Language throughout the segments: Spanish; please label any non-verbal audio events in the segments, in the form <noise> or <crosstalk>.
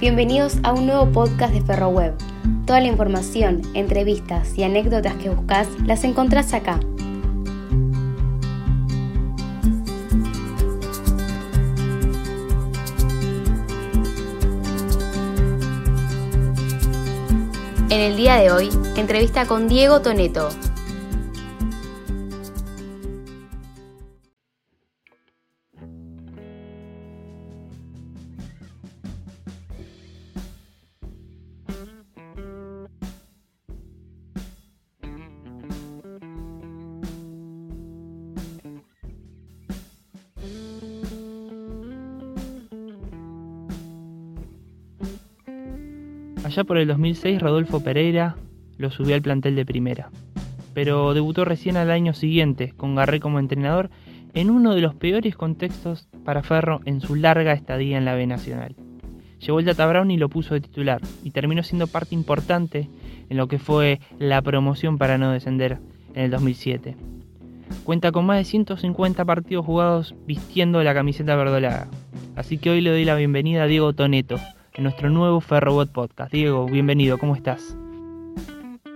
Bienvenidos a un nuevo podcast de FerroWeb. Toda la información, entrevistas y anécdotas que buscas las encontrás acá. En el día de hoy, entrevista con Diego Toneto, Allá por el 2006 Rodolfo Pereira lo subió al plantel de primera, pero debutó recién al año siguiente con Garré como entrenador en uno de los peores contextos para Ferro en su larga estadía en la B Nacional. Llegó el Data Brown y lo puso de titular y terminó siendo parte importante en lo que fue la promoción para no descender en el 2007. Cuenta con más de 150 partidos jugados vistiendo la camiseta verdolaga. Así que hoy le doy la bienvenida a Diego Toneto, en nuestro nuevo Ferrobot Podcast. Diego, bienvenido, ¿cómo estás?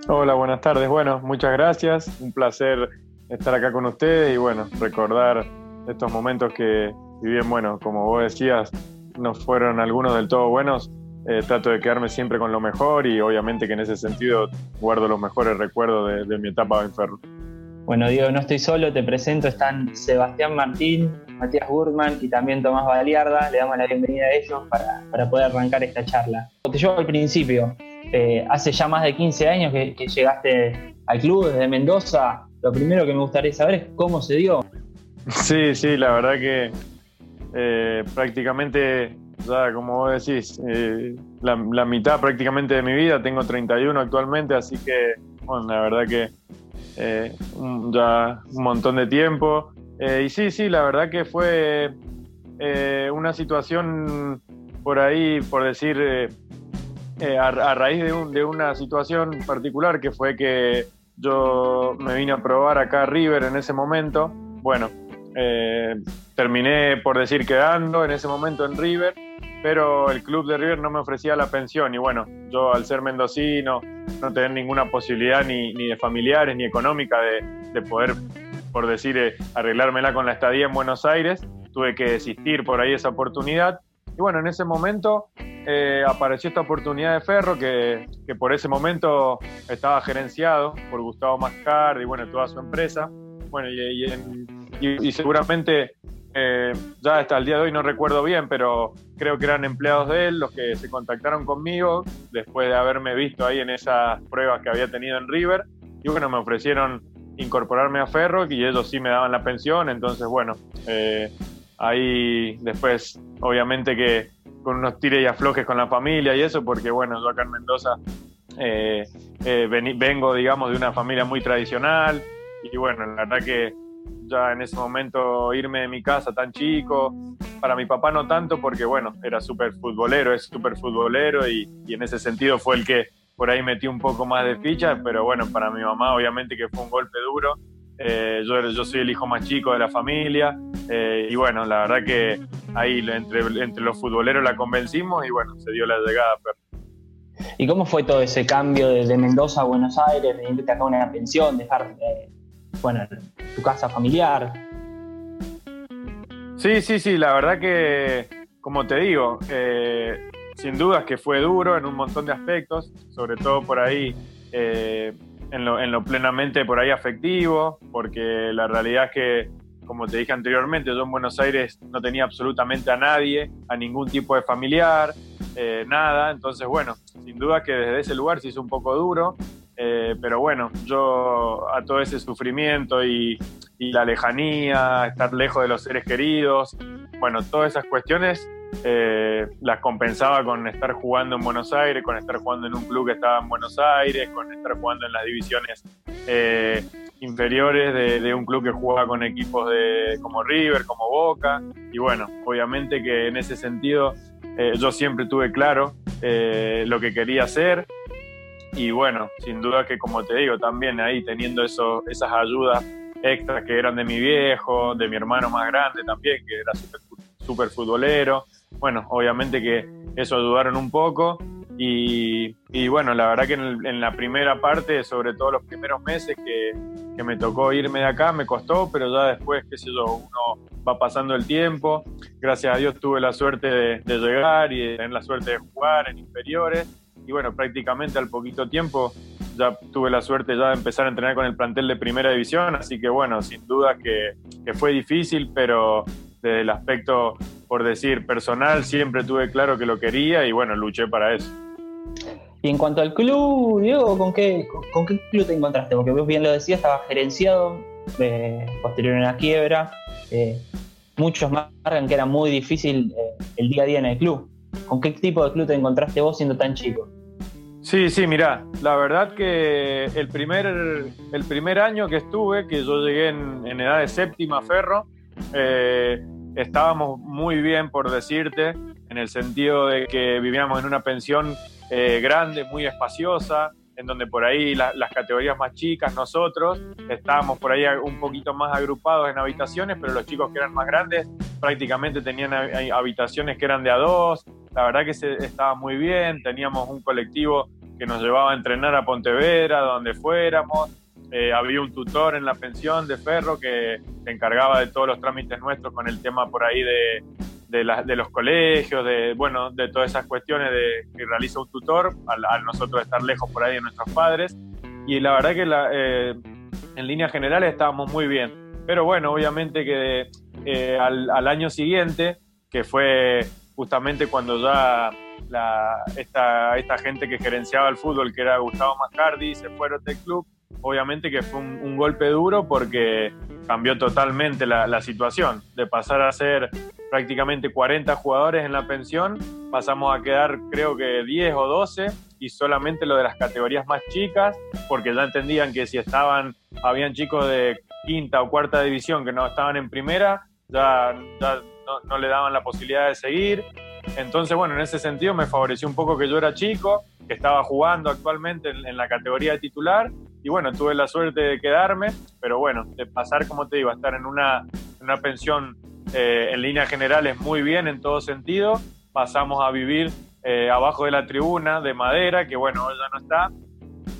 Hola, buenas tardes. Bueno, muchas gracias. Un placer estar acá con ustedes y bueno, recordar estos momentos que, si bien, bueno, como vos decías, no fueron algunos del todo buenos, eh, trato de quedarme siempre con lo mejor y obviamente que en ese sentido guardo los mejores recuerdos de, de mi etapa en Ferro. Bueno, Diego, no estoy solo, te presento, están Sebastián Martín, Matías Gurman y también Tomás Baliarda. Le damos la bienvenida a ellos para, poder arrancar esta charla. Te llevo al principio, eh, hace ya más de 15 años que, llegaste al club desde Mendoza. Lo primero que me gustaría saber es cómo se dio. Sí, sí, la verdad que eh, prácticamente, ya como vos decís, eh, la, mitad prácticamente de mi vida, tengo 31 actualmente, así que, la verdad que ya un montón de tiempo. Eh, y sí, sí, la verdad que fue eh, una situación por ahí, por decir, a, raíz de, una situación particular que fue que yo me vine a probar acá a River en ese momento. Bueno, terminé por decir quedando en ese momento en River pero el club de River no me ofrecía la pensión y bueno, yo al ser mendocino, no tener ninguna posibilidad ni, de familiares ni económica de, poder, por decir, eh, arreglármela con la estadía en Buenos Aires, tuve que desistir por ahí esa oportunidad. Y bueno, en ese momento eh, apareció esta oportunidad de Ferro que, por ese momento estaba gerenciado por Gustavo Mascar y bueno, toda su empresa. Bueno, y seguramente eh, ya hasta el día de hoy no recuerdo bien, pero creo que eran empleados de él los que se contactaron conmigo después de haberme visto ahí en esas pruebas que había tenido en River. Y bueno, me ofrecieron incorporarme a Ferro y ellos sí me daban la pensión. Entonces, bueno, eh, ahí después, obviamente que con unos tires y aflojes con la familia y eso, porque bueno, yo acá en Mendoza eh, vengo, digamos, de una familia muy tradicional. Y bueno, la verdad que ya en ese momento irme de mi casa tan chico. Para mi papá no tanto porque, bueno, era súper futbolero, es súper futbolero y, en ese sentido fue el que por ahí metió un poco más de ficha, pero bueno, para mi mamá obviamente que fue un golpe duro. Eh, yo, yo soy el hijo más chico de la familia eh, y bueno, la verdad que ahí entre, entre los futboleros la convencimos y bueno, se dio la llegada. ¿Y cómo fue todo ese cambio de, Mendoza a Buenos Aires, de irte acá una pensión, dejar eh, bueno, tu casa familiar. Sí, sí, sí, la verdad que, como te digo, eh, sin dudas que fue duro en un montón de aspectos, sobre todo por ahí, eh, en, lo, en, lo, plenamente por ahí afectivo, porque la realidad es que, como te dije anteriormente, yo en Buenos Aires no tenía absolutamente a nadie, a ningún tipo de familiar, eh, nada, entonces bueno, sin duda que desde ese lugar se hizo un poco duro, eh, pero bueno, yo a todo ese sufrimiento y, la lejanía, estar lejos de los seres queridos, bueno, todas esas cuestiones eh, las compensaba con estar jugando en Buenos Aires, con estar jugando en un club que estaba en Buenos Aires, con estar jugando en las divisiones eh, inferiores de, un club que jugaba con equipos de, como River, como Boca. Y bueno, obviamente que en ese sentido yo siempre tuve claro lo que quería hacer y bueno, sin duda que como te digo, también ahí teniendo eso, esas ayudas extras que eran de mi viejo, de mi hermano más grande también, que era súper futbolero. Bueno, obviamente que eso ayudaron un poco. Y, bueno, la verdad que en, la primera parte, sobre todo los primeros meses que, me tocó irme de acá, me costó, pero ya después, qué sé yo, uno va pasando el tiempo. Gracias a Dios tuve la suerte de, de llegar y de tener la suerte de jugar en inferiores. Y bueno, prácticamente al poquito tiempo ya tuve la suerte ya de empezar a entrenar con el plantel de primera división, así que bueno, sin duda que, que fue difícil, pero desde el aspecto, por decir, personal, siempre tuve claro que lo quería y bueno, luché para eso. Y en cuanto al club, Diego, ¿con qué, con, qué club te encontraste? Porque vos bien lo decías, estaba gerenciado, eh, posterior a la quiebra. Eh, muchos marcan que era muy difícil eh, el día a día en el club. ¿Con qué tipo de club te encontraste vos siendo tan chico? Sí, sí, mirá, la verdad que el primer, el primer año que estuve, que yo llegué en, edad de séptima ferro, eh, estábamos muy bien, por decirte, en el sentido de que vivíamos en una pensión eh, grande, muy espaciosa, en donde por ahí las categorías más chicas, nosotros, estábamos por ahí un poquito más agrupados en habitaciones, pero los chicos que eran más grandes prácticamente tenían habitaciones que eran de a dos, la verdad que se, estaba muy bien, teníamos un colectivo que nos llevaba a entrenar a Pontevedra, donde fuéramos, eh, había un tutor en la pensión de Ferro que se encargaba de todos los trámites nuestros con el tema por ahí de, de, los colegios, de, bueno, de todas esas cuestiones de, que realiza un tutor, al, nosotros estar lejos por ahí de nuestros padres. Y la verdad que la, eh, en líneas generales estábamos muy bien. Pero bueno, obviamente que eh, al, al año siguiente, que fue justamente cuando ya la, esta, esta gente que gerenciaba el fútbol, que era Gustavo Mascardi, se fue del club. Obviamente que fue un, golpe duro porque cambió totalmente la, situación. De pasar a ser prácticamente 40 jugadores en la pensión, pasamos a quedar creo que 10 o 12 y solamente lo de las categorías más chicas, porque ya entendían que si estaban, habían chicos de quinta o cuarta división que no estaban en primera, ya, no, le daban la posibilidad de seguir. Entonces, bueno, en ese sentido me favoreció un poco que yo era chico, que estaba jugando actualmente en, la categoría de titular y bueno, tuve la suerte de quedarme, pero bueno, de pasar, como te digo, a estar en una, una pensión eh, en líneas generales muy bien en todo sentido, pasamos a vivir eh, abajo de la tribuna de madera, que bueno, ya no está,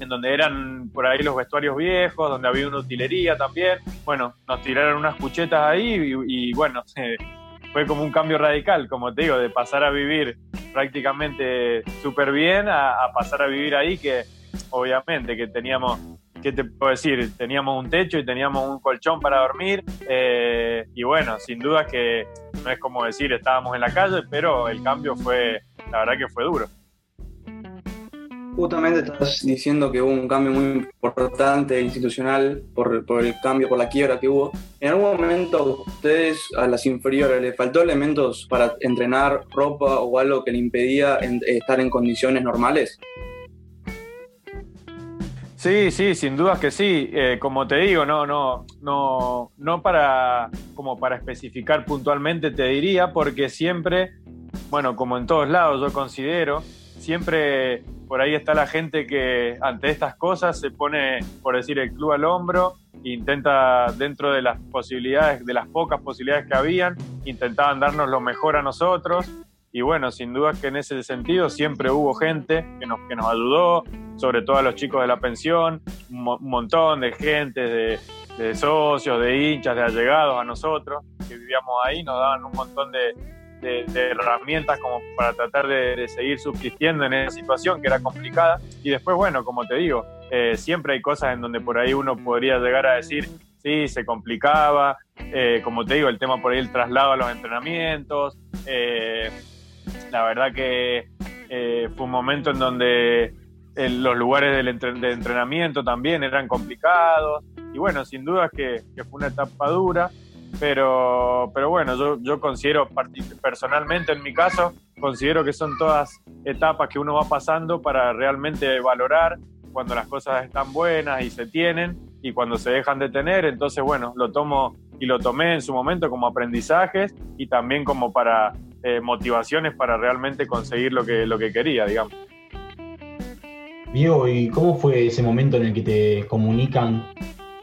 en donde eran por ahí los vestuarios viejos, donde había una utilería también. Bueno, nos tiraron unas cuchetas ahí y, bueno, <laughs> fue como un cambio radical, como te digo, de pasar a vivir prácticamente súper bien a, pasar a vivir ahí, que obviamente que teníamos, ¿qué te puedo decir? Teníamos un techo y teníamos un colchón para dormir. Eh, y bueno, sin duda que no es como decir estábamos en la calle, pero el cambio fue, la verdad que fue duro. Justamente estás diciendo que hubo un cambio muy importante institucional por, el cambio, por la quiebra que hubo. ¿En algún momento ustedes, a las inferiores, les faltó elementos para entrenar, ropa o algo que le impedía estar en condiciones normales? Sí, sí, sin dudas que sí. Eh, como te digo, no, no, no, no para, como para especificar puntualmente te diría, porque siempre, bueno, como en todos lados yo considero, siempre por ahí está la gente que ante estas cosas se pone, por decir, el club al hombro, e intenta dentro de las posibilidades, de las pocas posibilidades que habían, intentaban darnos lo mejor a nosotros. Y bueno, sin duda que en ese sentido siempre hubo gente que nos, que nos ayudó, sobre todo a los chicos de la pensión, un, montón de gente, de, socios, de hinchas, de allegados a nosotros, que vivíamos ahí, nos daban un montón de, herramientas como para tratar de, seguir subsistiendo en esa situación que era complicada. Y después, bueno, como te digo, eh, siempre hay cosas en donde por ahí uno podría llegar a decir, sí, se complicaba, eh, como te digo, el tema por ahí el traslado a los entrenamientos. Eh, la verdad que fue un momento en donde los lugares del de entrenamiento también eran complicados. Y bueno, sin duda que, que fue una etapa dura. Pero, pero bueno, yo, yo considero personalmente en mi caso, considero que son todas etapas que uno va pasando para realmente valorar cuando las cosas están buenas y se tienen y cuando se dejan de tener. Entonces, bueno, lo tomo y lo tomé en su momento como aprendizajes y también como para eh, motivaciones para realmente conseguir lo que, lo que quería, digamos. ¿Y cómo fue ese momento en el que te comunican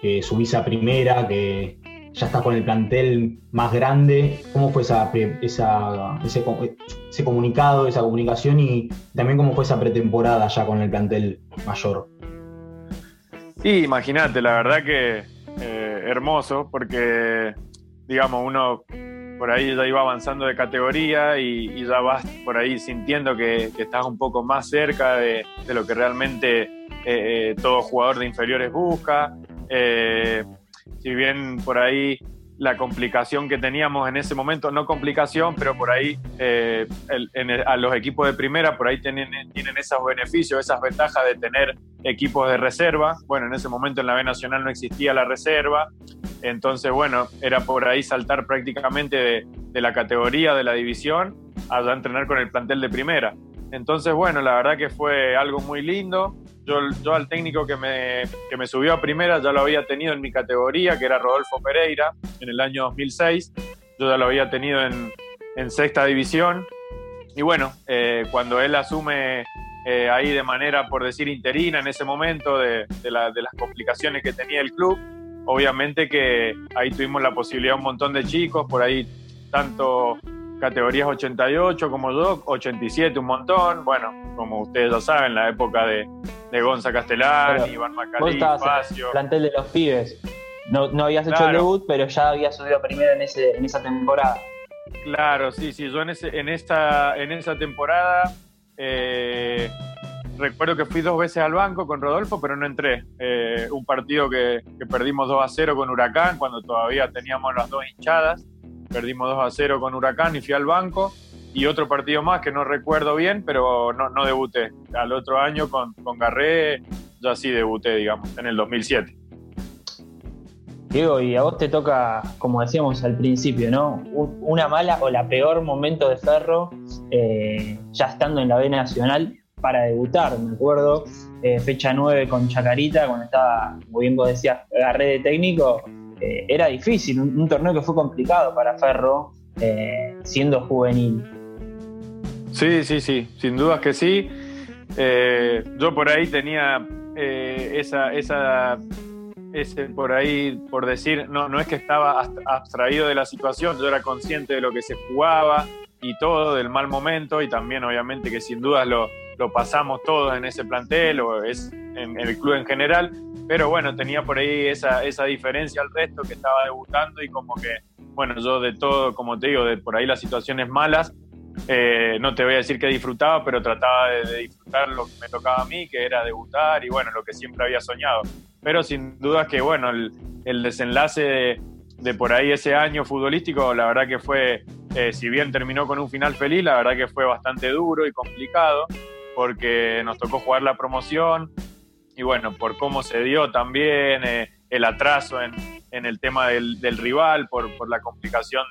que subís a primera, que, ya estás con el plantel más grande. ¿Cómo fue esa, ese, comunicado, esa comunicación y también cómo fue esa pretemporada ya con el plantel mayor? Sí, imagínate, la verdad que eh, hermoso, porque, digamos, uno por ahí ya iba avanzando de categoría y, ya vas por ahí sintiendo que, estás un poco más cerca de, lo que realmente eh, eh, todo jugador de inferiores busca. si bien por ahí la complicación que teníamos en ese momento, no complicación, pero por ahí eh, a los equipos de primera, por ahí tienen, tienen esos beneficios, esas ventajas de tener equipos de reserva. Bueno, en ese momento en la B Nacional no existía la reserva, entonces bueno, era por ahí saltar prácticamente de, la categoría, de la división, a entrenar con el plantel de primera. Entonces bueno, la verdad que fue algo muy lindo. Yo, yo al técnico que me, que me subió a primera ya lo había tenido en mi categoría, que era Rodolfo Pereira, en el año 2006. Yo ya lo había tenido en, en sexta división. Y bueno, eh, cuando él asume eh, ahí de manera, por decir, interina en ese momento de, de, la, de, las complicaciones que tenía el club, obviamente que ahí tuvimos la posibilidad un montón de chicos, por ahí tanto categorías 88 como yo, 87 un montón, bueno, como ustedes ya saben, la época de, de Gonza Castellán, Iván Macalí, Facio. plantel de los pibes. No, no habías hecho el debut, pero ya habías subido primero en, ese, en esa temporada. Claro, sí, sí, yo en, ese, en, esta, en esa temporada eh, recuerdo que fui dos veces al banco con Rodolfo, pero no entré. Eh, un partido que, perdimos 2 a 0 con Huracán, cuando todavía teníamos las dos hinchadas perdimos 2 a 0 con Huracán y fui al banco. Y otro partido más que no recuerdo bien, pero no, debuté. Al otro año con, con Garré, ya sí debuté, digamos, en el 2007. Diego, y a vos te toca, como decíamos al principio, ¿no? Una mala o la peor momento de Ferro, eh, ya estando en la B Nacional, para debutar, me acuerdo, eh, fecha 9 con Chacarita, cuando estaba, como bien vos decías, agarré de técnico, eh, era difícil, un, torneo que fue complicado para Ferro, siendo juvenil. Sí, sí, sí, sin dudas que sí. Yo por ahí tenía esa, esa, ese por ahí, por decir, no, no es que estaba abstraído de la situación, yo era consciente de lo que se jugaba y todo, del mal momento, y también obviamente que sin dudas lo, lo pasamos todos en ese plantel o es en el club en general, pero bueno, tenía por ahí esa, esa diferencia al resto que estaba debutando y como que, bueno, yo de todo, como te digo, de por ahí las situaciones malas, eh, no te voy a decir que disfrutaba, pero trataba de, disfrutar lo que me tocaba a mí, que era debutar y bueno, lo que siempre había soñado. Pero sin duda que, bueno, el, desenlace de, por ahí ese año futbolístico, la verdad que fue, eh, si bien terminó con un final feliz, la verdad que fue bastante duro y complicado, porque nos tocó jugar la promoción, y bueno, por cómo se dio también eh, el atraso en, el tema del, rival, por, la complicación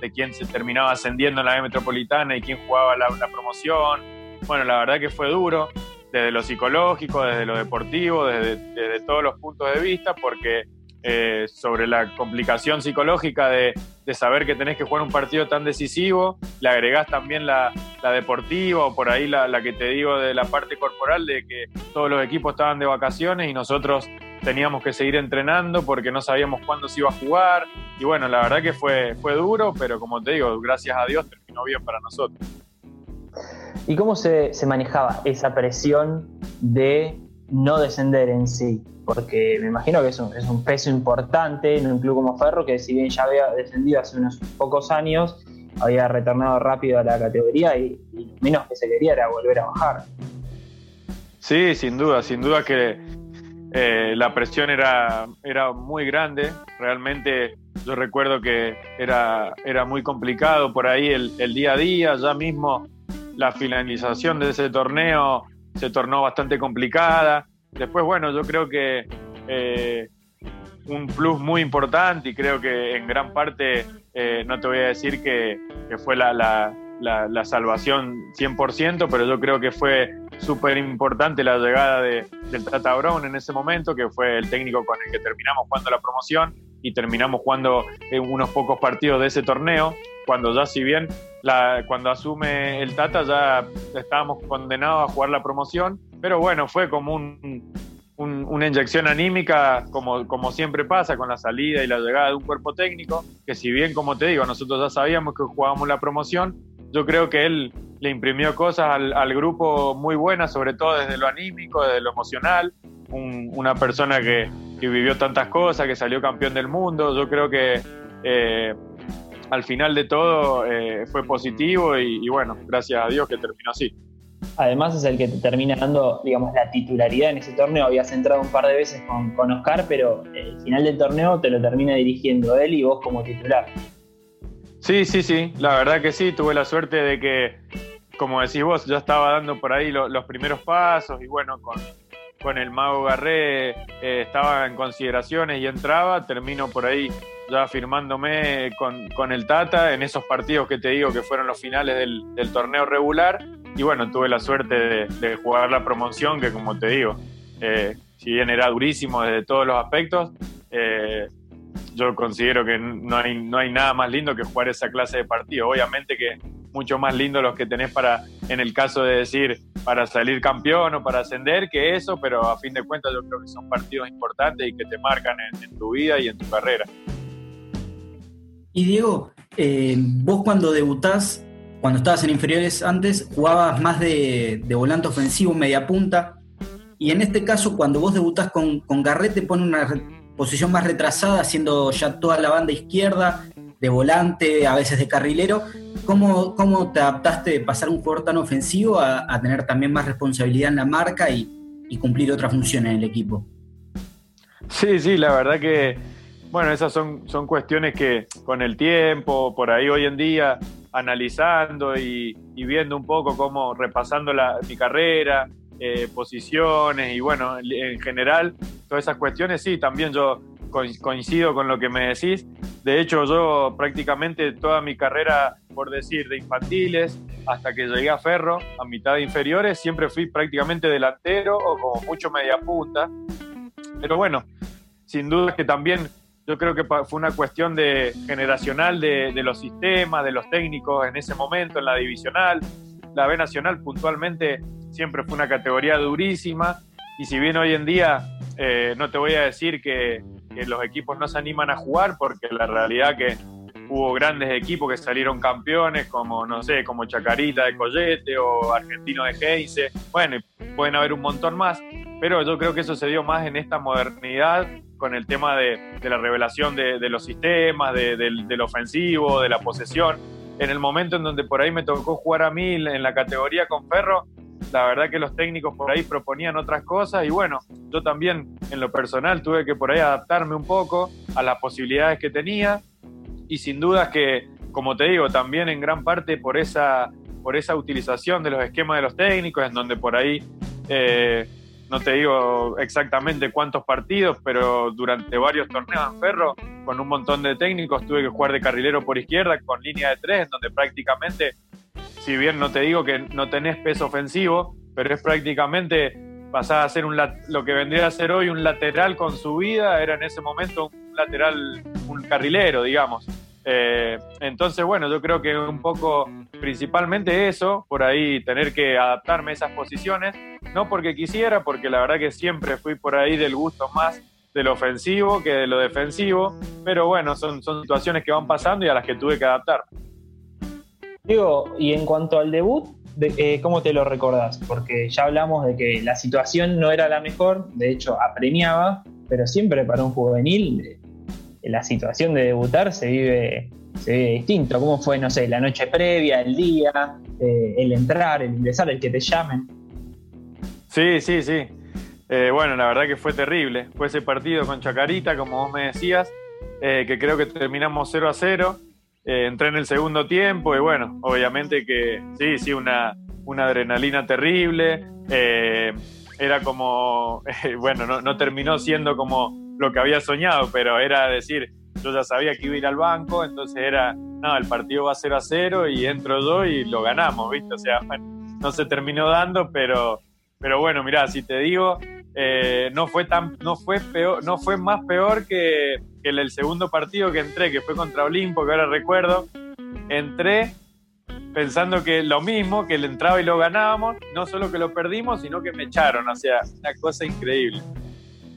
de, quién se terminaba ascendiendo en la metropolitana y quién jugaba la, promoción. Bueno, la verdad que fue duro, desde lo psicológico, desde lo deportivo, desde, todos los puntos de vista, porque eh, sobre la complicación psicológica de, de, saber que tenés que jugar un partido tan decisivo, le agregás también la, la deportiva o por ahí la, la, que te digo de la parte corporal, de que todos los equipos estaban de vacaciones y nosotros teníamos que seguir entrenando porque no sabíamos cuándo se iba a jugar. Y bueno, la verdad que fue, fue duro, pero como te digo, gracias a Dios terminó bien para nosotros. ¿Y cómo se, se manejaba esa presión de no descender en sí? porque me imagino que es un, es un, peso importante en un club como Ferro, que si bien ya había descendido hace unos pocos años, había retornado rápido a la categoría y, lo menos que se quería era volver a bajar. Sí, sin duda, sin duda que eh, la presión era, era muy grande, realmente yo recuerdo que era, era muy complicado por ahí el, el día a día, ya mismo la finalización de ese torneo se tornó bastante complicada. Después, bueno, yo creo que eh, un plus muy importante y creo que en gran parte, eh, no te voy a decir que, fue la, la, la, la, salvación 100%, pero yo creo que fue súper importante la llegada de, del Tata Brown en ese momento, que fue el técnico con el que terminamos jugando la promoción y terminamos jugando unos pocos partidos de ese torneo, cuando ya si bien cuando asume el Tata ya estábamos condenados a jugar la promoción pero bueno, fue como un, una inyección anímica, como, como siempre pasa con la salida y la llegada de un cuerpo técnico, que si bien, como te digo, nosotros ya sabíamos que jugábamos la promoción, yo creo que él le imprimió cosas al, grupo muy buenas, sobre todo desde lo anímico, desde lo emocional, una persona que, vivió tantas cosas, que salió campeón del mundo, yo creo que eh, al final de todo eh, fue positivo y bueno, gracias a Dios que terminó así. Además es el que te termina dando, digamos, la titularidad en ese torneo. Habías entrado un par de veces con, con Oscar, pero el final del torneo te lo termina dirigiendo él y vos como titular. Sí, sí, sí, la verdad que sí, tuve la suerte de que, como decís vos, yo estaba dando por ahí los primeros pasos y bueno, con, con el Mago Garré eh, estaba en consideraciones y entraba, termino por ahí ya firmándome con, con, el Tata en esos partidos que te digo que fueron los finales del, torneo regular. Y bueno, tuve la suerte de, jugar la promoción, que como te digo, eh, si bien era durísimo desde todos los aspectos, eh, yo considero que no hay, no hay nada más lindo que jugar esa clase de partido. Obviamente que mucho más lindo los que tenés para, en el caso de decir, para salir campeón o para ascender que eso, pero a fin de cuentas yo creo que son partidos importantes y que te marcan en, tu vida y en tu carrera. Y Diego, eh, vos cuando debutás cuando estabas en inferiores antes, jugabas más de, volante ofensivo, media punta. Y en este caso, cuando vos debutás con, con Garrett, te pone una posición más retrasada, haciendo ya toda la banda izquierda, de volante, a veces de carrilero. ¿Cómo, cómo te adaptaste de pasar un jugador tan ofensivo a, tener también más responsabilidad en la marca y, cumplir otras funciones en el equipo? Sí, sí, la verdad que, bueno, esas son, son cuestiones que con el tiempo, por ahí hoy en día, analizando y, viendo un poco cómo, repasando la, mi carrera, eh, posiciones y bueno, en general, todas esas cuestiones, sí, también yo coincido con lo que me decís. De hecho, yo prácticamente toda mi carrera, por decir, de infantiles hasta que llegué a Ferro, a mitad de inferiores, siempre fui prácticamente delantero o como mucho media punta. Pero bueno, sin duda que también yo creo que fue una cuestión de generacional de, los sistemas, de los técnicos en ese momento, en la divisional. La B Nacional puntualmente siempre fue una categoría durísima. Y si bien hoy en día eh, no te voy a decir que, los equipos no se animan a jugar porque la realidad que hubo grandes equipos que salieron campeones como no sé como Chacarita de Collete o Argentino de Heinze. Bueno pueden haber un montón más. Pero yo creo que eso se dio más en esta modernidad con el tema de, la revelación de, los sistemas, del, ofensivo, de la posesión. En el momento en donde por ahí me tocó jugar a mí en la categoría con Ferro, la verdad que los técnicos por ahí proponían otras cosas y bueno, yo también en lo personal tuve que por ahí adaptarme un poco a las posibilidades que tenía y sin duda que, como te digo, también en gran parte por esa, por esa utilización de los esquemas de los técnicos, en donde por ahí... Eh, no te digo exactamente cuántos partidos, pero durante varios torneos en Ferro, con un montón de técnicos, tuve que jugar de carrilero por izquierda con línea de tres, donde prácticamente, si bien no te digo que no tenés peso ofensivo, pero es prácticamente pasar a ser un, lo que vendría a ser hoy un lateral con subida, era en ese momento un lateral, un carrilero, digamos. Eh, entonces, bueno, yo creo que un poco, principalmente eso, por ahí tener que adaptarme a esas posiciones, no porque quisiera, porque la verdad que siempre fui por ahí del gusto más de lo ofensivo que de lo defensivo, pero bueno, son, son situaciones que van pasando y a las que tuve que adaptar. Digo, y en cuanto al debut, eh, ¿cómo te lo recordás? Porque ya hablamos de que la situación no era la mejor, de hecho apremiaba, pero siempre para un juvenil la situación de debutar se vive, se vive distinto. ¿Cómo fue, no sé, la noche previa, el día, eh, el entrar, el ingresar, el que te llamen? Sí, sí, sí. Eh, bueno, la verdad que fue terrible. Fue ese partido con Chacarita, como vos me decías, eh, que creo que terminamos 0 a 0. Entré en el segundo tiempo y bueno, obviamente que sí, sí, una, una adrenalina terrible. era como, <laughs> bueno, no, no terminó siendo como lo que había soñado, pero era decir, yo ya sabía que iba a ir al banco, entonces era, no, el partido va a ser a cero y entro yo y lo ganamos, ¿viste? O sea, no se terminó dando, pero, pero bueno, mira, si te digo, eh, no fue tan, no fue peor, no fue más peor que, que el, segundo partido que entré, que fue contra Olimpo, que ahora recuerdo, entré pensando que lo mismo, que le entraba y lo ganábamos, no solo que lo perdimos, sino que me echaron, o sea, una cosa increíble.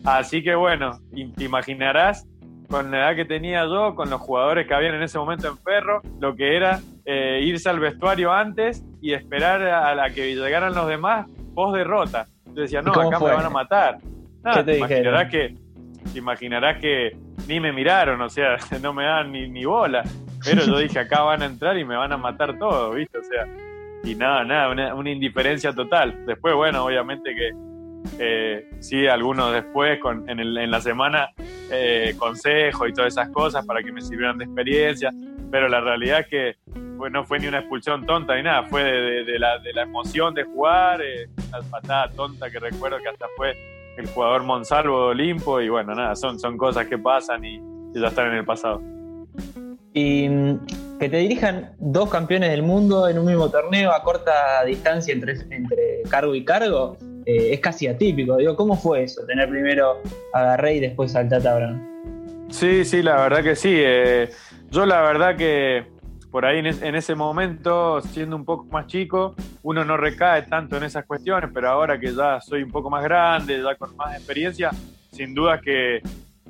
Así que bueno, te imaginarás con la edad que tenía yo, con los jugadores que habían en ese momento en Ferro, lo que era eh, irse al vestuario antes y esperar a la que llegaran los demás post derrota. Yo decía, no, acá me van a matar. Nada, te, imaginarás que, te imaginarás que ni me miraron, o sea, <laughs> no me dan ni, ni bola. Pero yo dije, acá van a entrar y me van a matar todo, ¿viste? O sea, y nada, nada, una, indiferencia total. Después, bueno, obviamente que eh, sí, algunos después con, en, el, en la semana eh, consejo y todas esas cosas para que me sirvieran de experiencia, pero la realidad es que pues, no fue ni una expulsión tonta ni nada, fue de, la, de la, emoción de jugar, eh, una patada tonta que recuerdo que hasta fue el jugador Monsalvo de Olimpo y bueno, nada, son, son cosas que pasan y ya están en el pasado. Y mm, que te dirijan dos campeones del mundo en un mismo torneo a corta distancia entre, entre cargo y cargo eh, es casi atípico. Digo, ¿cómo fue eso? Tener primero a Garrey y después al Tata Brown. Sí, sí, la verdad que sí. Eh, yo la verdad que por ahí en, ese momento, siendo un poco más chico, uno no recae tanto en esas cuestiones, pero ahora que ya soy un poco más grande, ya con más experiencia, sin duda que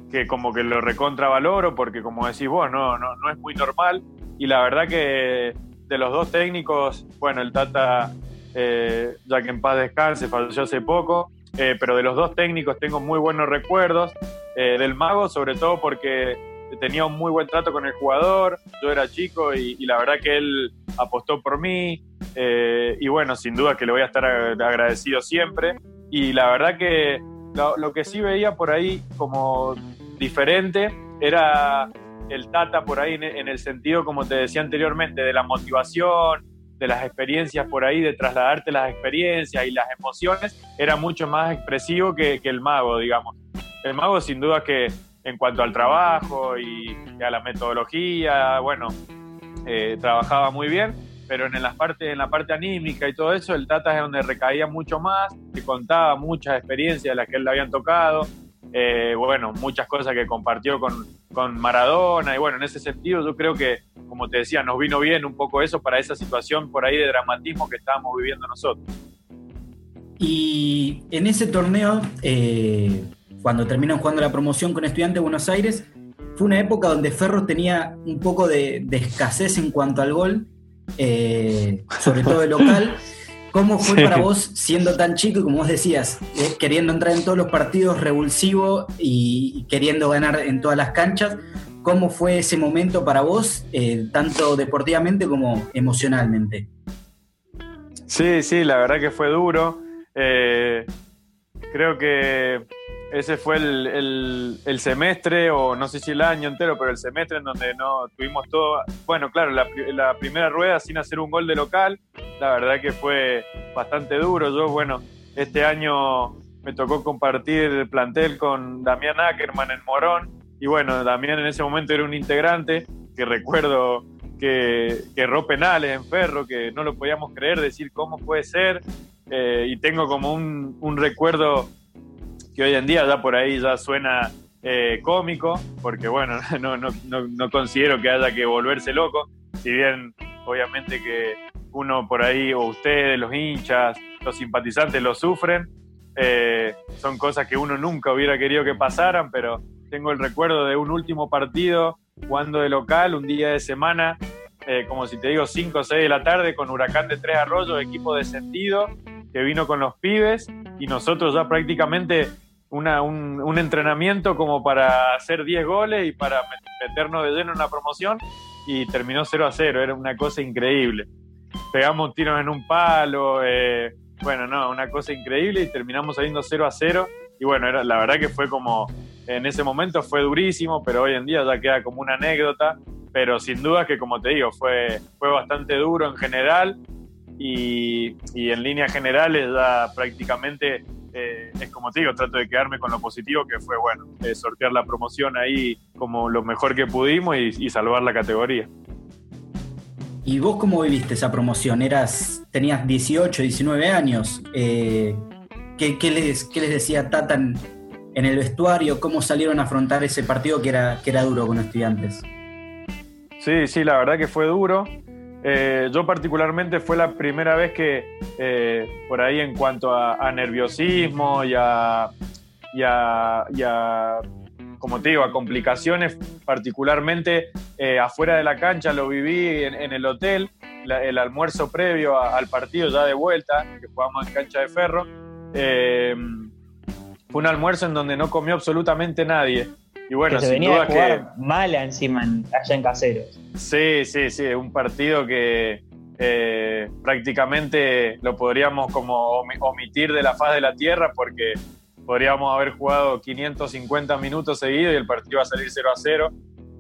que como que lo recontravaloro porque como decís vos, no, no, no es muy normal. Y la verdad que de los dos técnicos, bueno, el Tata, eh, ya que en paz descanse, falleció hace poco, eh, pero de los dos técnicos tengo muy buenos recuerdos. Eh, del Mago, sobre todo porque tenía un muy buen trato con el jugador, yo era chico y, la verdad que él apostó por mí. y bueno, sin duda que le voy a estar agradecido siempre. Y la verdad que lo, que sí veía por ahí como diferente era el Tata por ahí en, el sentido, como te decía anteriormente, de la motivación, de las experiencias por ahí, de trasladarte las experiencias y las emociones, era mucho más expresivo que, el mago, digamos. El mago sin duda que en cuanto al trabajo y, a la metodología, bueno, eh, trabajaba muy bien, pero en la parte, en la parte anímica y todo eso, el Tata es donde recaía mucho más, que contaba muchas experiencias de las que él le habían tocado, eh, bueno, muchas cosas que compartió con, con, Maradona, y bueno, en ese sentido yo creo que, como te decía, nos vino bien un poco eso para esa situación por ahí de dramatismo que estábamos viviendo nosotros. Y en ese torneo, eh, cuando terminan jugando la promoción con Estudiantes de Buenos Aires, fue una época donde Ferro tenía un poco de, de escasez en cuanto al gol eh, sobre todo el local. ¿Cómo fue para vos, siendo tan chico y como vos decías, eh, queriendo entrar en todos los partidos revulsivo y, queriendo ganar en todas las canchas? ¿Cómo fue ese momento para vos, eh, tanto deportivamente como emocionalmente? Sí, sí, la verdad que fue duro. creo que ese fue el, semestre, o no sé si el año entero, pero el semestre en donde no tuvimos todo. Bueno, claro, la, primera rueda sin hacer un gol de local, la verdad que fue bastante duro. Yo, bueno, este año me tocó compartir el plantel con Damián Ackerman en Morón, y bueno, Damián en ese momento era un integrante que recuerdo que, que erró penales en Ferro, que no lo podíamos creer, decir cómo puede ser. Eh, y tengo como un, un recuerdo que hoy en día ya por ahí ya suena eh, cómico, porque bueno, <laughs> no, no, no, considero que haya que volverse loco, si bien obviamente que uno por ahí, o ustedes, los hinchas, los simpatizantes lo sufren, eh, son cosas que uno nunca hubiera querido que pasaran, pero tengo el recuerdo de un último partido jugando de local, un día de semana, eh, como si te digo, 5 o 6 de la tarde, con Huracán de Tres Arroyos, equipo descendido, que vino con los pibes, y nosotros ya prácticamente una, un, entrenamiento como para hacer 10 goles y para meternos de lleno en la promoción y terminó 0 a 0, era una cosa increíble. Pegamos tiros en un palo, eh, bueno, no, una cosa increíble y terminamos saliendo 0 a 0 y bueno, era, la verdad que fue como, en ese momento fue durísimo, pero hoy en día ya queda como una anécdota, pero sin duda que como te digo, fue, fue bastante duro en general y, y en líneas generales ya prácticamente eh, es como te digo, trato de quedarme con lo positivo, que fue, bueno, eh, sortear la promoción ahí como lo mejor que pudimos y, salvar la categoría. ¿Y vos cómo viviste esa promoción? Eras, tenías 18, 19 años. Eh, ¿qué, les, ¿qué, les, decía Tata en, el vestuario? ¿Cómo salieron a afrontar ese partido que era, que era duro con estudiantes? Sí, sí, la verdad que fue duro. Eh, yo particularmente fue la primera vez que eh, por ahí en cuanto a, nerviosismo y a, y a, y a como te digo, a complicaciones, particularmente eh, afuera de la cancha, lo viví en, el hotel, el almuerzo previo al partido ya de vuelta, que jugamos en cancha de ferro. fue un almuerzo en donde no comió absolutamente nadie. Y bueno, que se sin venía duda a jugar que mala encima en- allá en Caseros. Sí, sí, sí, un partido que eh, prácticamente lo podríamos como omi- omitir de la faz de la tierra porque podríamos haber jugado 550 minutos seguidos y el partido va a salir 0 a 0.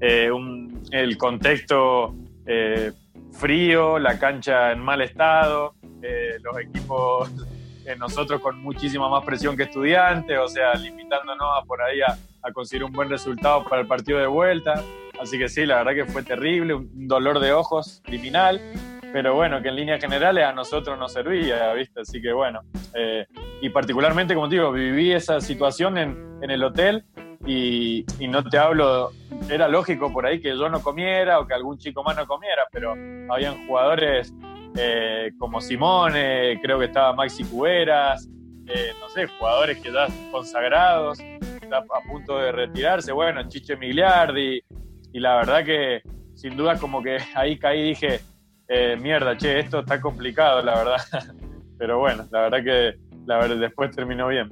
Eh, un- el contexto eh, frío, la cancha en mal estado, eh, los equipos, eh, nosotros con muchísima más presión que estudiantes, o sea, limitándonos a por ahí a, a conseguir un buen resultado para el partido de vuelta. Así que sí, la verdad que fue terrible, un dolor de ojos criminal, pero bueno, que en líneas generales a nosotros nos servía, ¿viste? Así que bueno, eh, y particularmente, como te digo, viví esa situación en, en el hotel y, y no te hablo, era lógico por ahí que yo no comiera o que algún chico más no comiera, pero habían jugadores eh, como Simone, creo que estaba Maxi Cuberas, eh, no sé, jugadores que ya consagrados, está a punto de retirarse, bueno, Chiche Migliardi, y la verdad que sin duda como que <laughs> ahí caí y dije, eh, mierda, che, esto está complicado, la verdad. <laughs> Pero bueno, la verdad que la verdad, después terminó bien.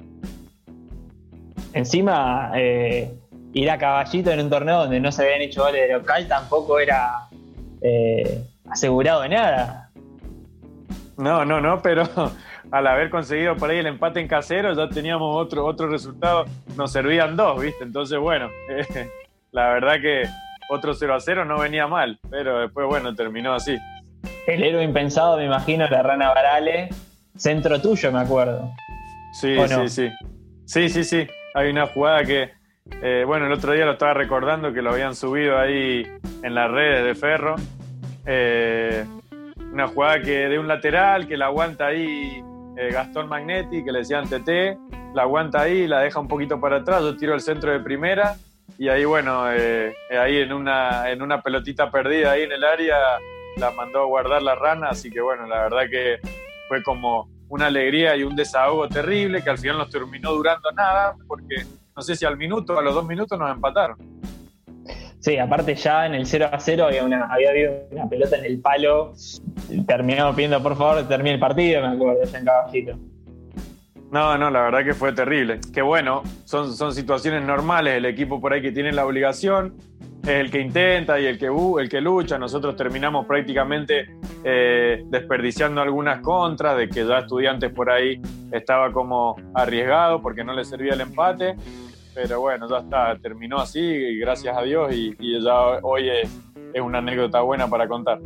Encima, eh, ir a caballito en un torneo donde no se habían hecho goles de local tampoco era eh, asegurado de nada. No, no, no, pero <laughs> al haber conseguido por ahí el empate en casero ya teníamos otro, otro resultado, nos servían dos, ¿viste? Entonces, bueno, eh, <laughs> la verdad que otro 0 a 0 no venía mal, pero después, bueno, terminó así. El héroe impensado, me imagino, la rana Varale, centro tuyo, me acuerdo. Sí, sí, sí. Sí, sí, sí. Hay una jugada que, eh, bueno, el otro día lo estaba recordando que lo habían subido ahí en las redes de Ferro. Eh, una jugada que de un lateral que la aguanta ahí eh, Gastón Magnetti, que le decían TT, la aguanta ahí, la deja un poquito para atrás, yo tiro el centro de primera y ahí, bueno, eh, ahí en una, en una pelotita perdida ahí en el área la mandó a guardar la rana, así que bueno, la verdad que fue como una alegría y un desahogo terrible que al final no terminó durando nada, porque no sé si al minuto a los dos minutos nos empataron. Sí, aparte ya en el 0 a 0 había, había habido una pelota en el palo. Terminamos pidiendo por favor termine el partido, me acuerdo, ya en caballito. No, no, la verdad que fue terrible. Que bueno, son, son situaciones normales, el equipo por ahí que tiene la obligación, es el que intenta y el que, el que lucha. Nosotros terminamos prácticamente eh, desperdiciando algunas contras, de que ya estudiantes por ahí estaba como arriesgado porque no le servía el empate. Pero bueno, ya está, terminó así, gracias a Dios, y, ya hoy es, una anécdota buena para contar.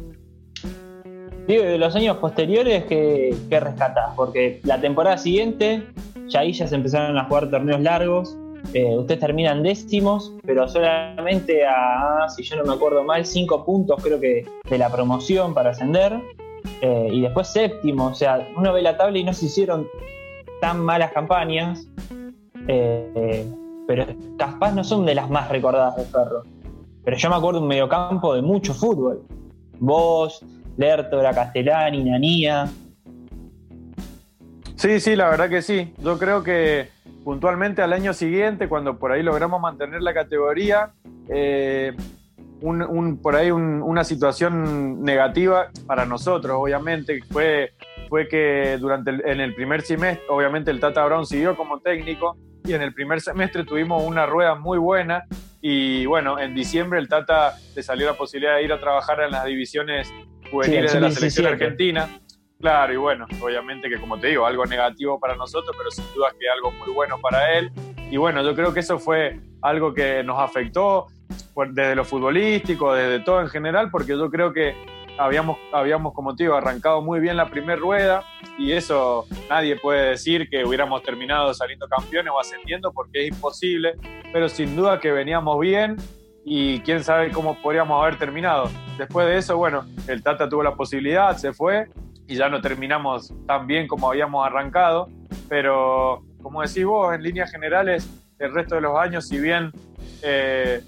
Digo, de los años posteriores, ¿qué, qué rescatás? Porque la temporada siguiente, ya ahí ya se empezaron a jugar torneos largos. eh, ustedes terminan décimos, pero solamente a, si yo no me acuerdo mal, cinco puntos creo que de la promoción para ascender. eh, y después séptimo, o sea, uno ve la tabla y no se hicieron tan malas campañas, eh, pero capaz no son de las más recordadas de Ferro. Pero yo me acuerdo un mediocampo de mucho fútbol. Vos, Lertora, Castellani, Nanía. Sí, sí, la verdad que sí. Yo creo que puntualmente al año siguiente, cuando por ahí logramos mantener la categoría, eh, un, por ahí un- una situación negativa para nosotros, obviamente, fue, fue que durante el, en el primer semestre, obviamente el Tata Brown siguió como técnico y en el primer semestre tuvimos una rueda muy buena y bueno, en diciembre el Tata le salió la posibilidad de ir a trabajar en las divisiones juveniles Sí, de la el selección sub-17. argentina. Claro, y bueno, obviamente que como te digo, algo negativo para nosotros, pero sin duda que algo muy bueno para él. Y bueno, yo creo que eso fue algo que nos afectó por- desde lo futbolístico, desde todo en general, porque yo creo que habíamos, habíamos como te digo, arrancado muy bien la primera rueda y eso nadie puede decir que hubiéramos terminado saliendo campeones o ascendiendo porque es imposible, pero sin duda que veníamos bien y quién sabe cómo podríamos haber terminado. Después de eso, bueno, el Tata tuvo la posibilidad, se fue y ya no terminamos tan bien como habíamos arrancado, pero como decís vos, en líneas generales, el resto de los años, si bien eh,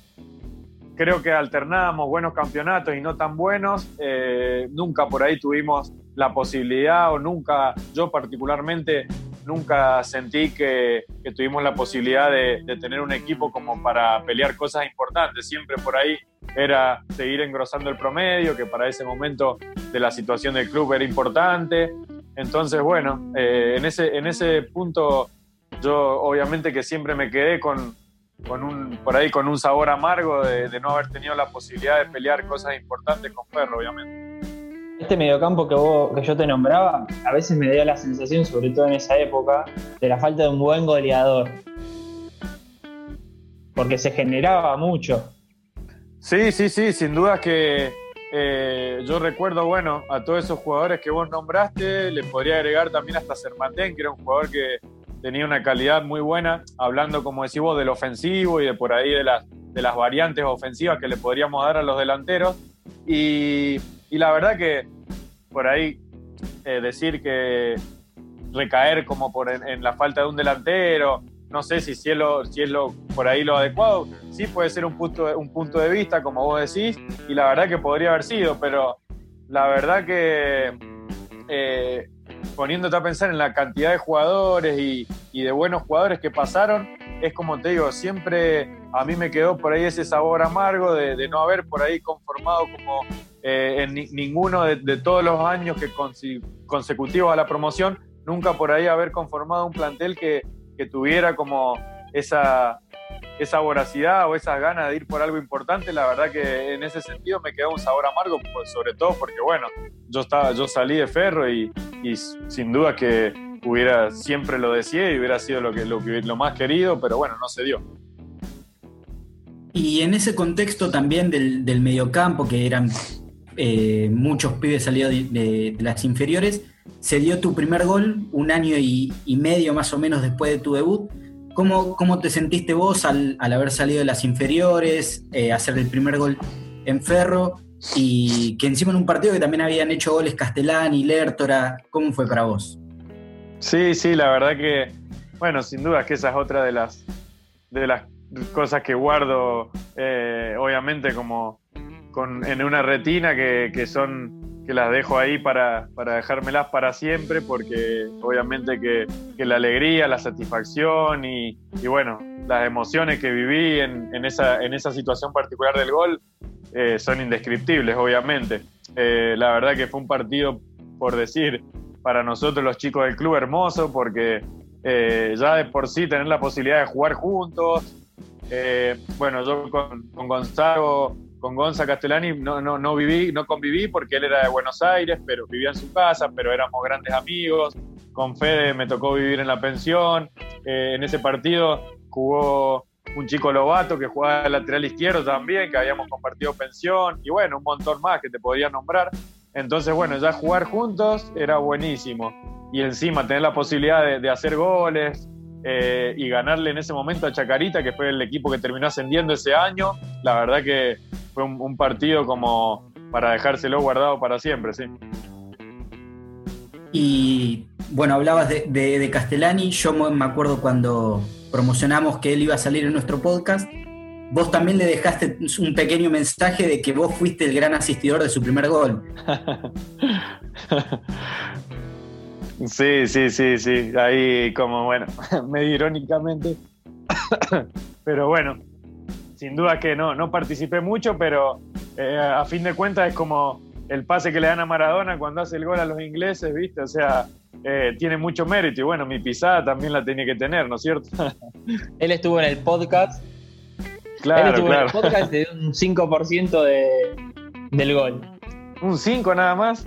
creo que alternábamos buenos campeonatos y no tan buenos, eh, nunca por ahí tuvimos la posibilidad o nunca yo particularmente nunca sentí que, tuvimos la posibilidad de, tener un equipo como para pelear cosas importantes. Siempre por ahí era seguir engrosando el promedio, que para ese momento de la situación del club era importante. Entonces, bueno, eh, en, ese, en ese punto yo obviamente que siempre me quedé con, con un, por ahí con un sabor amargo de, de no haber tenido la posibilidad de pelear cosas importantes con Ferro, obviamente. Este mediocampo que, vos, que yo te nombraba, a veces me dio la sensación, sobre todo en esa época, de la falta de un buen goleador. Porque se generaba mucho. Sí, sí, sí, sin duda que eh, yo recuerdo, bueno, a todos esos jugadores que vos nombraste, le podría agregar también hasta Sermatén, que era un jugador que tenía una calidad muy buena, hablando, como decís vos, del ofensivo y de por ahí de las, de las variantes ofensivas que le podríamos dar a los delanteros. Y y la verdad que por ahí eh, decir que recaer como por en, la falta de un delantero, no sé si, si, es por ahí lo adecuado, sí puede ser un punto, un punto de vista, como vos decís, y la verdad que podría haber sido, pero la verdad que eh, poniéndote a pensar en la cantidad de jugadores y, de buenos jugadores que pasaron, es como te digo, siempre a mí me quedó por ahí ese sabor amargo de, de no haber por ahí conformado como eh, en ninguno de, todos los años que consecutivos a la promoción, nunca por ahí haber conformado un plantel que, tuviera como esa, esa voracidad o esas ganas de ir por algo importante, la verdad que en ese sentido me quedó un sabor amargo, pues, sobre todo porque, bueno, yo, estaba, yo salí de Ferro y, sin duda que hubiera, siempre lo decía y hubiera sido lo, que, lo, más querido, pero bueno, no se dio. Y en ese contexto también del, del mediocampo, que eran eh, muchos pibes salieron de, las inferiores. Se dio tu primer gol un año y, medio más o menos después de tu debut. ¿Cómo, cómo te sentiste vos al, haber salido de las inferiores, eh, hacer el primer gol en Ferro y que encima en un partido que también habían hecho goles Castellán y Lertora? ¿Cómo fue para vos? Sí, sí, la verdad que, bueno, sin duda que esa es otra de las, de las cosas que guardo, eh, obviamente, como, en una retina que, son que las dejo ahí para, para, dejármelas para siempre, porque obviamente que, la alegría, la satisfacción y, bueno, las emociones que viví en, esa, en esa situación particular del gol eh, son indescriptibles, obviamente. Eh, la verdad que fue un partido, por decir, para nosotros los chicos del club hermoso, porque eh, ya de por sí tener la posibilidad de jugar juntos, bueno, yo con, con Gonzalo con Gonza Castellani no, no, no, viví, no conviví porque él era de Buenos Aires, pero vivía en su casa, pero éramos grandes amigos. Con Fede me tocó vivir en la pensión. Eh, en ese partido jugó un chico Lobato que jugaba de lateral izquierdo también, que habíamos compartido pensión, y bueno, un montón más que te podía nombrar. Entonces, bueno, ya jugar juntos era buenísimo. Y encima tener la posibilidad de, de hacer goles, eh, y ganarle en ese momento a Chacarita, que fue el equipo que terminó ascendiendo ese año. La verdad que fue un, partido como para dejárselo guardado para siempre, sí. Y bueno, hablabas de, Castellani, yo me acuerdo cuando promocionamos que él iba a salir en nuestro podcast, vos también le dejaste un pequeño mensaje de que vos fuiste el gran asistidor de su primer gol. <laughs> Sí, sí, sí, sí. Ahí como, bueno, <laughs> medio irónicamente. <coughs> pero bueno, sin duda que no, no participé mucho, pero eh, a fin de cuentas es como el pase que le dan a Maradona cuando hace el gol a los ingleses, ¿viste? O sea, eh, tiene mucho mérito y bueno, mi pisada también la tenía que tener, ¿no es cierto? <laughs> Él estuvo en el podcast. Claro, Él estuvo claro. en el podcast de un 5% de, del gol. ¿Un 5 nada más?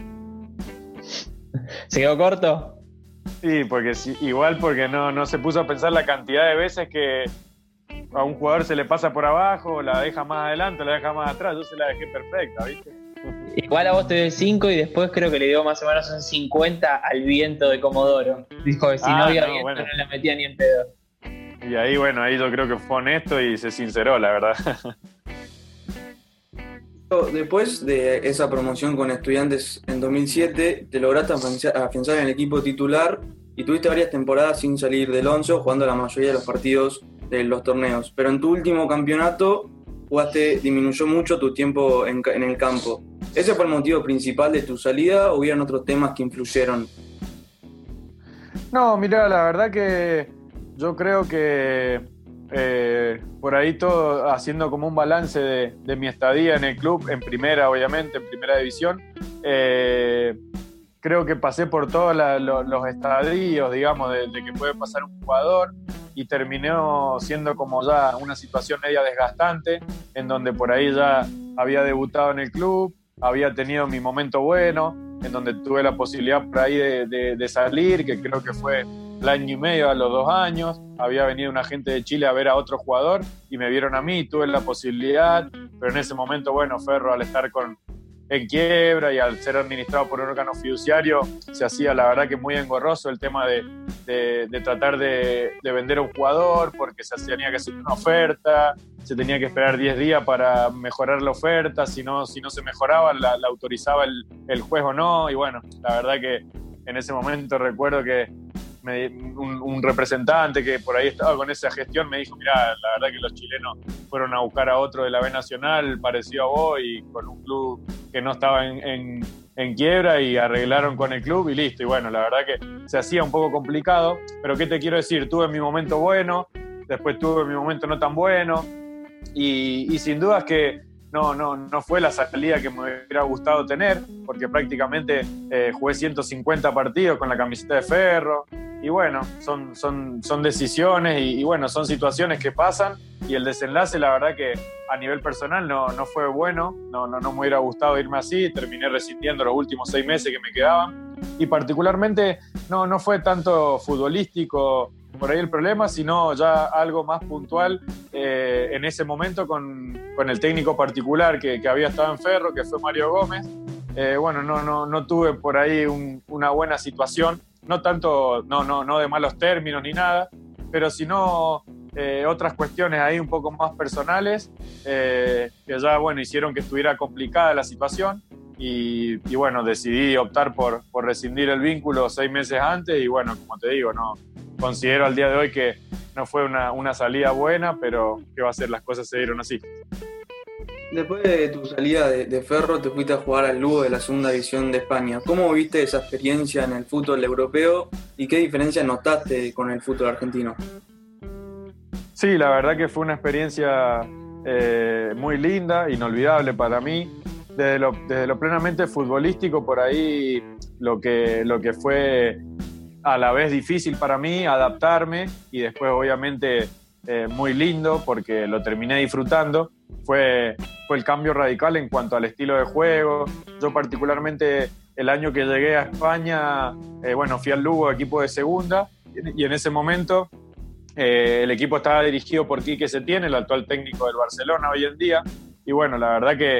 ¿Se quedó corto? Sí, porque igual porque no, no se puso a pensar la cantidad de veces que a un jugador se le pasa por abajo, la deja más adelante, la deja más atrás, yo se la dejé perfecta, ¿viste? Igual a vos te doy 5 y después creo que le dio más o menos un 50 al viento de Comodoro. Dijo que si no ah, había viento no la metía ni en pedo. Y ahí, bueno, ahí yo creo que fue honesto y se sinceró, la verdad. <laughs> Después de esa promoción con estudiantes en 2007, te lograste afianzar en el equipo titular y tuviste varias temporadas sin salir del once, jugando la mayoría de los partidos de los torneos. Pero en tu último campeonato jugaste, disminuyó mucho tu tiempo en, el campo. ¿Ese fue el motivo principal de tu salida o hubieron otros temas que influyeron? No, mira, la verdad que yo creo que eh, por ahí todo haciendo como un balance de, mi estadía en el club, en primera obviamente, en primera división. Eh, creo que pasé por todos los estadios, digamos, de, que puede pasar un jugador y terminó siendo como ya una situación media desgastante, en donde por ahí ya había debutado en el club, había tenido mi momento bueno, en donde tuve la posibilidad por ahí de salir, que creo que fue el año y medio, a los dos años, había venido una gente de Chile a ver a otro jugador y me vieron a mí, tuve la posibilidad, pero en ese momento, bueno, Ferro al estar con, en quiebra y al ser administrado por un órgano fiduciario, se hacía la verdad que muy engorroso el tema de, de, tratar de, de, vender a un jugador, porque se tenía que hacer una oferta, se tenía que esperar 10 días para mejorar la oferta, si no, si no se mejoraba, la, autorizaba el, el juez o no, y bueno, la verdad que en ese momento recuerdo que un, representante que por ahí estaba con esa gestión me dijo, mira, la verdad que los chilenos fueron a buscar a otro de la B Nacional parecido a vos y con un club que no estaba en, quiebra y arreglaron con el club y listo. Y bueno, la verdad que se hacía un poco complicado, pero ¿qué te quiero decir? Tuve mi momento bueno, después tuve mi momento no tan bueno y, sin dudas que no, no, no fue la salida que me hubiera gustado tener, porque prácticamente eh, jugué 150 partidos con la camiseta de ferro. Y bueno, son, son, son decisiones y, bueno, son situaciones que pasan. Y el desenlace, la verdad que a nivel personal no, no fue bueno, no, no, me hubiera gustado irme así, terminé resintiendo los últimos seis meses que me quedaban. Y particularmente no, no fue tanto futbolístico por ahí el problema, sino ya algo más puntual eh, en ese momento con, con, el técnico particular que, había estado en Ferro, que fue Mario Gómez. Eh, bueno, no, no, no tuve por ahí una buena situación, no tanto, no, no, no de malos términos ni nada, pero sino eh, otras cuestiones ahí un poco más personales que ya, bueno, hicieron que estuviera complicada la situación. Y, y, bueno, decidí optar por, por rescindir el vínculo seis meses antes y bueno, como te digo, no, considero al día de hoy que no fue una, una salida buena, pero que va a ser, las cosas se dieron así. Después de tu salida de, Ferro, te fuiste a jugar al Lugo de la segunda división de España. ¿Cómo viste esa experiencia en el fútbol europeo y qué diferencia notaste con el fútbol argentino? Sí, la verdad que fue una experiencia eh, muy linda, inolvidable para mí. Desde lo, desde lo, plenamente futbolístico, por ahí lo que, lo que fue a la vez difícil para mí adaptarme y después obviamente eh, muy lindo porque lo terminé disfrutando. Fue, fue el cambio radical en cuanto al estilo de juego. Yo particularmente el año que llegué a España, eh, bueno, fui al Lugo, equipo de segunda, y en ese momento eh, el equipo estaba dirigido por Quique Setién, el actual técnico del Barcelona hoy en día. Y bueno, la verdad que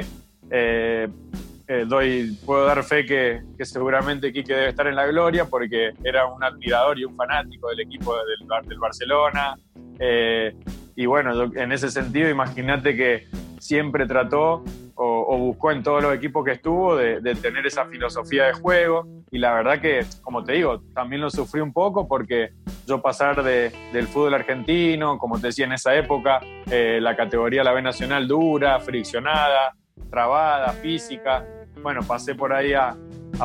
doy, puedo dar fe que, seguramente Quique debe estar en la gloria porque era un admirador y un fanático del equipo del, del Barcelona. Eh, y bueno, en ese sentido, imagínate que siempre trató o, buscó en todos los equipos que estuvo de, tener esa filosofía de juego. Y la verdad que, como te digo, también lo sufrí un poco porque yo pasar del fútbol argentino, como te decía en esa época, eh, la categoría la B Nacional dura, friccionada, trabada, física, bueno, pasé por ahí a,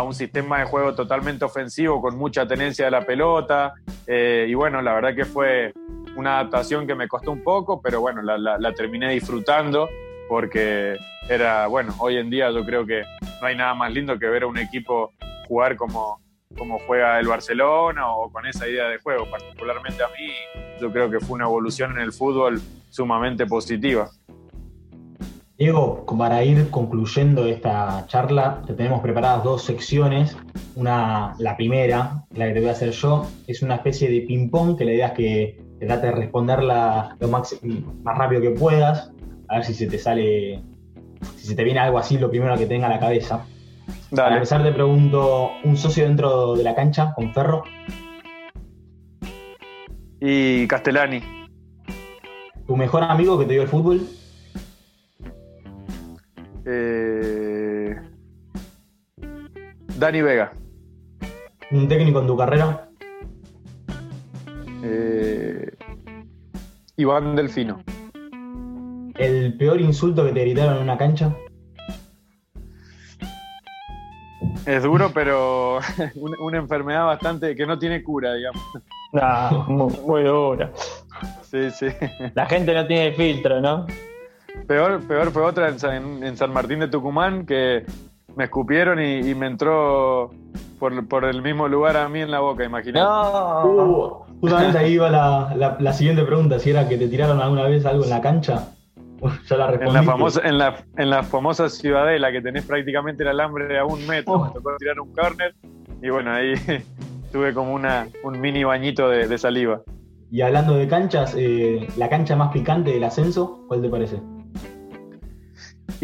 un sistema de juego totalmente ofensivo con mucha tenencia de la pelota. Eh, y bueno, la verdad que fue una adaptación que me costó un poco, pero bueno, la, terminé disfrutando porque era, bueno, hoy en día yo creo que no hay nada más lindo que ver a un equipo jugar como, como juega el Barcelona o con esa idea de juego. Particularmente a mí, yo creo que fue una evolución en el fútbol sumamente positiva. Diego, para ir concluyendo esta charla, te tenemos preparadas dos secciones. Una, la primera, la que te voy a hacer yo, es una especie de ping-pong que la idea es que te trate de responderla lo más, más rápido que puedas. A ver si se te sale, si se te viene algo así, lo primero que tenga a la cabeza. Dale. Para empezar, te pregunto: ¿un socio dentro de la cancha con Ferro? Y Castellani. ¿Tu mejor amigo que te dio el fútbol? Eh, Dani Vega. ¿Un técnico en tu carrera? Eh, Iván Delfino. ¿El peor insulto que te gritaron en una cancha? Es duro, pero <laughs> una, enfermedad bastante que no tiene cura, digamos. No, muy, dura. Sí, sí. La gente no tiene filtro, ¿no? Peor, peor fue otra en, San Martín de Tucumán que me escupieron y, me entró por, el mismo lugar a mí en la boca, imagínate. No. Uh, justamente ahí iba la, la, siguiente pregunta, si era que te tiraron alguna vez algo en la cancha. ya la en la famosa, en la, en la famosa ciudadela que tenés prácticamente el alambre a un metro, oh. me tocó tirar un corner y bueno, ahí <laughs> tuve como una, un mini bañito de, saliva. Y hablando de canchas, eh, la cancha más picante del ascenso, ¿cuál te parece?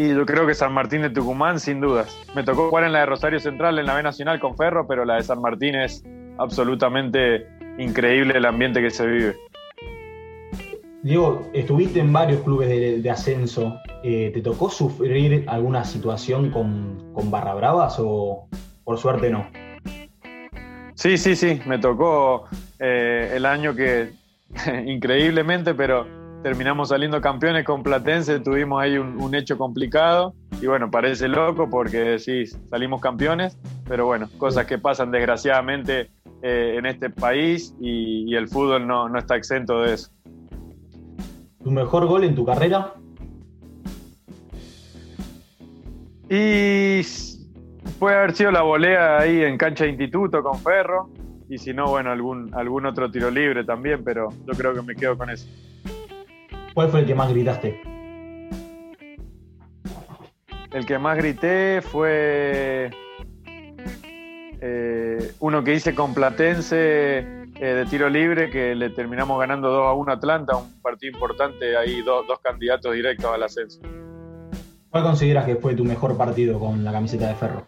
Y yo creo que San Martín de Tucumán, sin dudas. Me tocó jugar en la de Rosario Central, en la B Nacional con Ferro, pero la de San Martín es absolutamente increíble el ambiente que se vive. Diego, estuviste en varios clubes de, ascenso. Eh, ¿Te tocó sufrir alguna situación con, con barra bravas o por suerte no? Sí, sí, sí. Me tocó eh, el año que <laughs> increíblemente, pero terminamos saliendo campeones con Platense, tuvimos ahí un, hecho complicado y bueno, parece loco porque sí, salimos campeones, pero bueno, cosas que pasan desgraciadamente eh, en este país y, el fútbol no, está exento de eso. ¿Tu mejor gol en tu carrera? Y puede haber sido la volea ahí en cancha de instituto con Ferro y si no, bueno, algún, algún otro tiro libre también, pero yo creo que me quedo con eso. ¿Cuál fue el que más gritaste? El que más grité fue eh, uno que hice con Platense eh, de tiro libre, que le terminamos ganando 2 a 1 a Atlanta, un partido importante, ahí dos, dos candidatos directos al ascenso. ¿Cuál consideras que fue tu mejor partido con la camiseta de Ferro?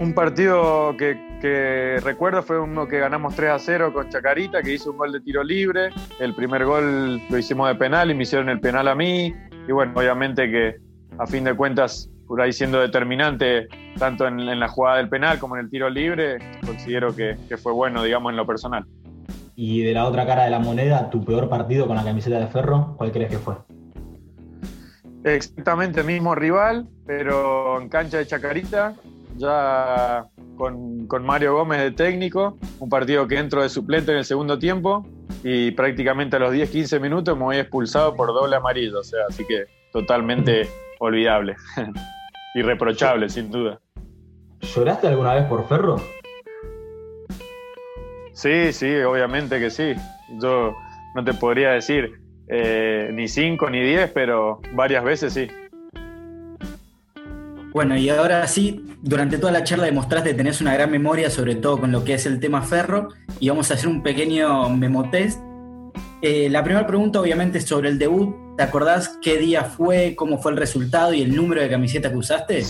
Un partido que, recuerdo fue uno que ganamos 3 a 0 con Chacarita, que hizo un gol de tiro libre. El primer gol lo hicimos de penal y me hicieron el penal a mí. Y bueno, obviamente que a fin de cuentas, por ahí siendo determinante, tanto en, la jugada del penal como en el tiro libre, considero que, que fue bueno, digamos, en lo personal. Y de la otra cara de la moneda, tu peor partido con la camiseta de Ferro, ¿cuál crees que fue? Exactamente el mismo rival, pero en cancha de Chacarita, ya con, Mario Gómez de técnico, un partido que entro de suplente en el segundo tiempo y prácticamente a los 10-15 minutos me voy expulsado por doble amarillo, o sea, así que totalmente olvidable, <laughs> irreprochable sin duda. ¿Lloraste alguna vez por Ferro? Sí, sí, obviamente que sí. Yo no te podría decir eh, ni 5 ni 10, pero varias veces sí. Bueno, y ahora sí, durante toda la charla demostraste que tenés una gran memoria, sobre todo con lo que es el tema ferro, y vamos a hacer un pequeño memotest. Eh, la primera pregunta, obviamente, es sobre el debut. ¿Te acordás qué día fue, cómo fue el resultado y el número de camiseta que usaste?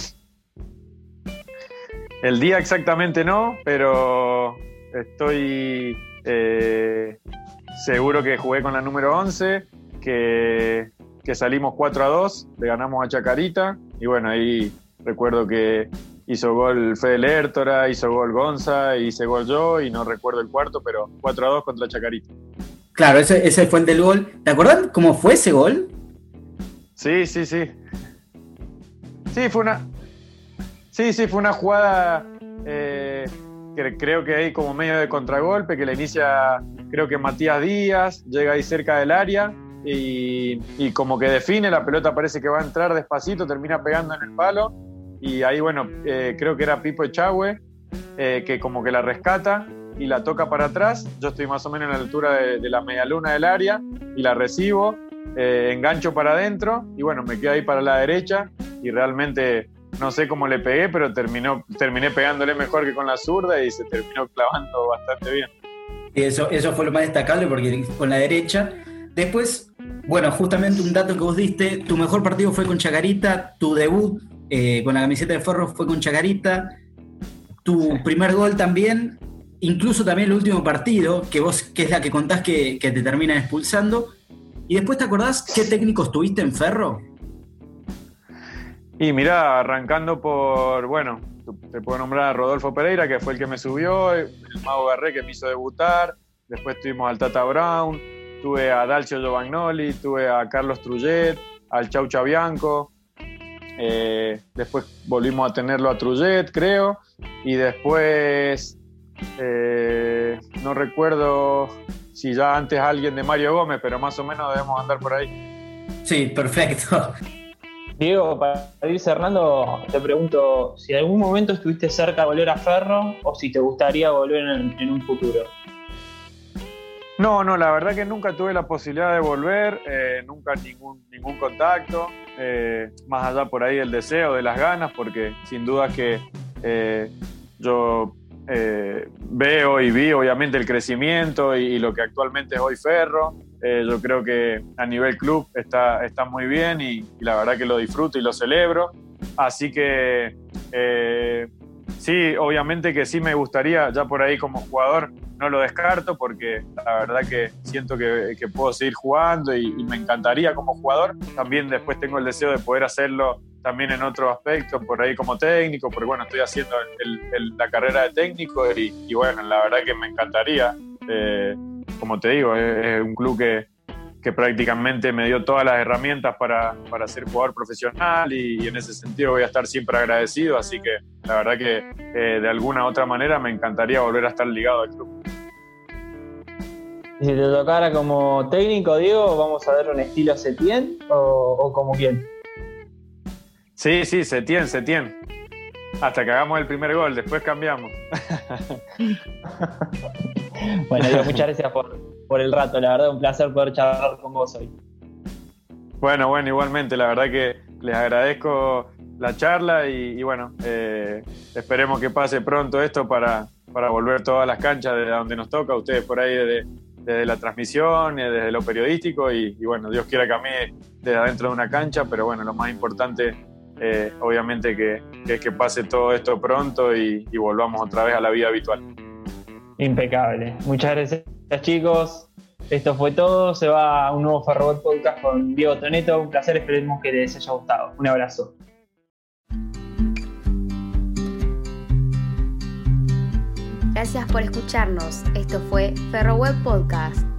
El día exactamente no, pero estoy eh, seguro que jugué con la número 11, que, que salimos 4 a 2, le ganamos a Chacarita, y bueno, ahí Recuerdo que hizo gol Fede Lertora, hizo gol Gonza, hice gol yo y no recuerdo el cuarto, pero 4 a 2 contra Chacarita. Claro, ese, ese fue el del gol. ¿Te acuerdas cómo fue ese gol? Sí, sí, sí. Sí, fue una. Sí, sí, fue una jugada eh, que creo que hay como medio de contragolpe, que la inicia, creo que Matías Díaz, llega ahí cerca del área y, y como que define, la pelota parece que va a entrar despacito, termina pegando en el palo y ahí, bueno, eh, creo que era Pipo Echagüe, eh, que como que la rescata y la toca para atrás. Yo estoy más o menos en la altura de, la media luna del área y la recibo, eh, engancho para adentro y bueno, me quedo ahí para la derecha y realmente no sé cómo le pegué, pero terminó, terminé pegándole mejor que con la zurda y se terminó clavando bastante bien. Eso, eso fue lo más destacable porque con la derecha. Después, bueno, justamente un dato que vos diste, tu mejor partido fue con Chacarita, tu debut eh, con la camiseta de Ferro fue con Chacarita. Tu primer gol también, incluso también el último partido, que vos, que es la que contás que, te terminan expulsando. Y después te acordás qué técnicos tuviste en Ferro? Y mirá, arrancando por, bueno, te puedo nombrar a Rodolfo Pereira, que fue el que me subió, el Mago Garré que me hizo debutar, después tuvimos al Tata Brown, tuve a Dalcio Giovagnoli, tuve a Carlos Trullet, al Chau Chabianco, Eh, después volvimos a tenerlo a Trullet, creo. Y después, eh, no recuerdo si ya antes alguien de Mario Gómez, pero más o menos debemos andar por ahí. Sí, perfecto. Diego, para ir cerrando, te pregunto si en algún momento estuviste cerca de volver a Ferro o si te gustaría volver en, un futuro. No, no, la verdad que nunca tuve la posibilidad de volver, eh, nunca ningún, ningún contacto, eh, más allá por ahí del deseo, de las ganas, porque sin duda que eh, yo veo y vi obviamente el crecimiento y, lo que actualmente es hoy Ferro. Eh, yo creo que a nivel club está, está muy bien y, la verdad que lo disfruto y lo celebro. Así que eh, sí, obviamente que sí me gustaría, ya por ahí como jugador, no lo descarto porque la verdad que siento que, puedo seguir jugando y, me encantaría como jugador. También después tengo el deseo de poder hacerlo también en otro aspecto, por ahí como técnico, porque bueno, estoy haciendo la carrera de técnico y, bueno, la verdad que me encantaría. Eh, como te digo, es, un club que, prácticamente me dio todas las herramientas para, ser jugador profesional y, en ese sentido voy a estar siempre agradecido, así que la verdad que eh, de alguna u otra manera me encantaría volver a estar ligado al club. si te tocara como técnico, Diego, vamos a ver un estilo Setien o, o como quién? Sí, sí, Setien, Setien. Hasta que hagamos el primer gol, después cambiamos. <laughs> bueno, muchas gracias <laughs> por, el rato, la verdad, un placer poder charlar con vos hoy. Bueno, bueno, igualmente, la verdad que les agradezco la charla y, bueno, eh, esperemos que pase pronto esto para, para volver todas las canchas de donde nos toca, ustedes por ahí desde, la transmisión, desde lo periodístico y, y, bueno, Dios quiera que a mí desde adentro de una cancha, pero bueno, lo más importante eh, obviamente que, es que pase todo esto pronto y, volvamos otra vez a la vida habitual. Impecable. Muchas gracias chicos. Esto fue todo. Se va a un nuevo Ferrobot Podcast con Diego Toneto. Un placer. Esperemos que les haya gustado. Un abrazo. Gracias por escucharnos. Esto fue Ferroweb Podcast.